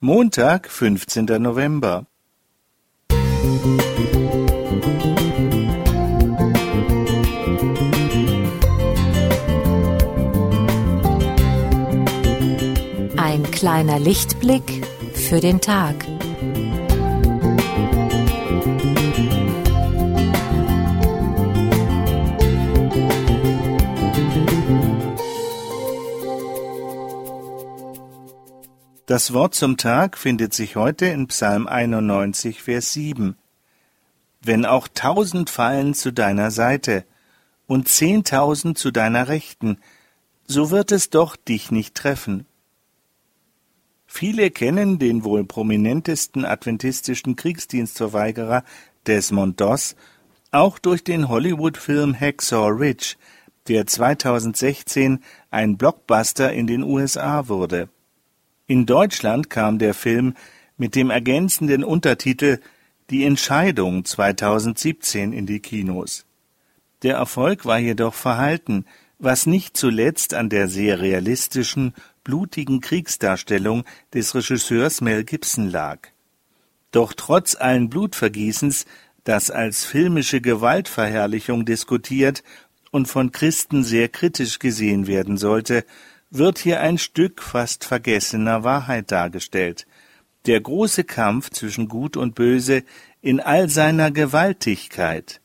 Montag, fünfzehnter November. Ein kleiner Lichtblick für den Tag. Das Wort zum Tag findet sich heute in Psalm 91, Vers 7. Wenn auch tausend fallen zu deiner Seite und zehntausend zu deiner Rechten, so wird es doch dich nicht treffen. Viele kennen den wohl prominentesten adventistischen Kriegsdienstverweigerer Desmond Doss auch durch den Hollywood-Film Hacksaw Ridge, der 2016 ein Blockbuster in den USA wurde. In Deutschland kam der Film mit dem ergänzenden Untertitel Die Entscheidung 2017 in die Kinos. Der Erfolg war jedoch verhalten, was nicht zuletzt an der sehr realistischen, blutigen Kriegsdarstellung des Regisseurs Mel Gibson lag. Doch trotz allen Blutvergießens, das als filmische Gewaltverherrlichung diskutiert und von Christen sehr kritisch gesehen werden sollte, wird hier ein Stück fast vergessener Wahrheit dargestellt. Der große Kampf zwischen Gut und Böse in all seiner Gewaltigkeit.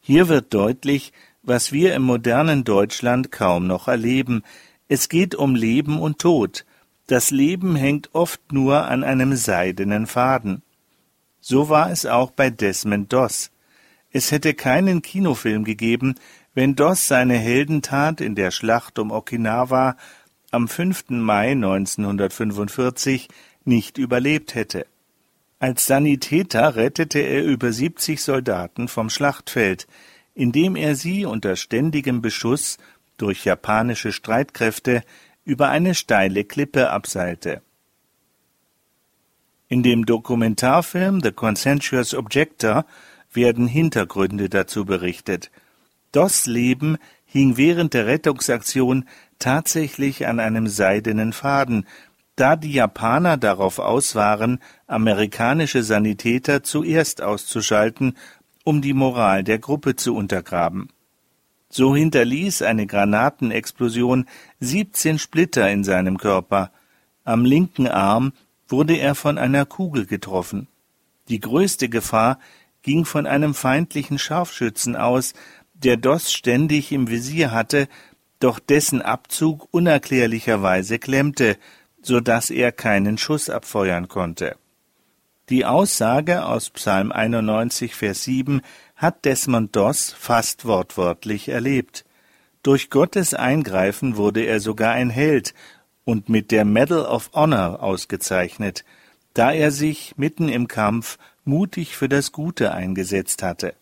Hier wird deutlich, was wir im modernen Deutschland kaum noch erleben. Es geht um Leben und Tod. Das Leben hängt oft nur an einem seidenen Faden. So war es auch bei Desmond Doss. Es hätte keinen Kinofilm gegeben, wenn Doss seine Heldentat in der Schlacht um Okinawa am 5. Mai 1945 nicht überlebt hätte. Als Sanitäter rettete er über 70 Soldaten vom Schlachtfeld, indem er sie unter ständigem Beschuss durch japanische Streitkräfte über eine steile Klippe abseilte. In dem Dokumentarfilm The Consensuous Objector werden Hintergründe dazu berichtet, Doss Leben hing während der Rettungsaktion tatsächlich an einem seidenen Faden, da die Japaner darauf aus waren, amerikanische Sanitäter zuerst auszuschalten, um die Moral der Gruppe zu untergraben. So hinterließ eine Granatenexplosion 17 Splitter in seinem Körper. Am linken Arm wurde er von einer Kugel getroffen. Die größte Gefahr ging von einem feindlichen Scharfschützen aus, der Doss ständig im Visier hatte, doch dessen Abzug unerklärlicherweise klemmte, so dass er keinen Schuss abfeuern konnte. Die Aussage aus Psalm 91, Vers 7 hat Desmond Doss fast wortwörtlich erlebt. Durch Gottes Eingreifen wurde er sogar ein Held und mit der Medal of Honor ausgezeichnet, da er sich mitten im Kampf mutig für das Gute eingesetzt hatte.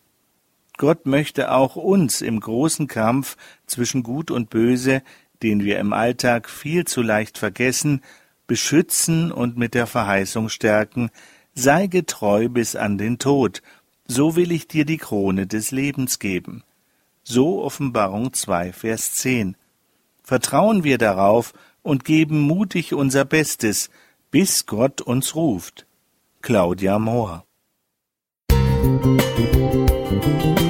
Gott möchte auch uns im großen Kampf zwischen Gut und Böse, den wir im Alltag viel zu leicht vergessen, beschützen und mit der Verheißung stärken, sei getreu bis an den Tod, so will ich dir die Krone des Lebens geben. So Offenbarung 2, Vers 10. Vertrauen wir darauf und geben mutig unser Bestes, bis Gott uns ruft. Claudia Mohr Musik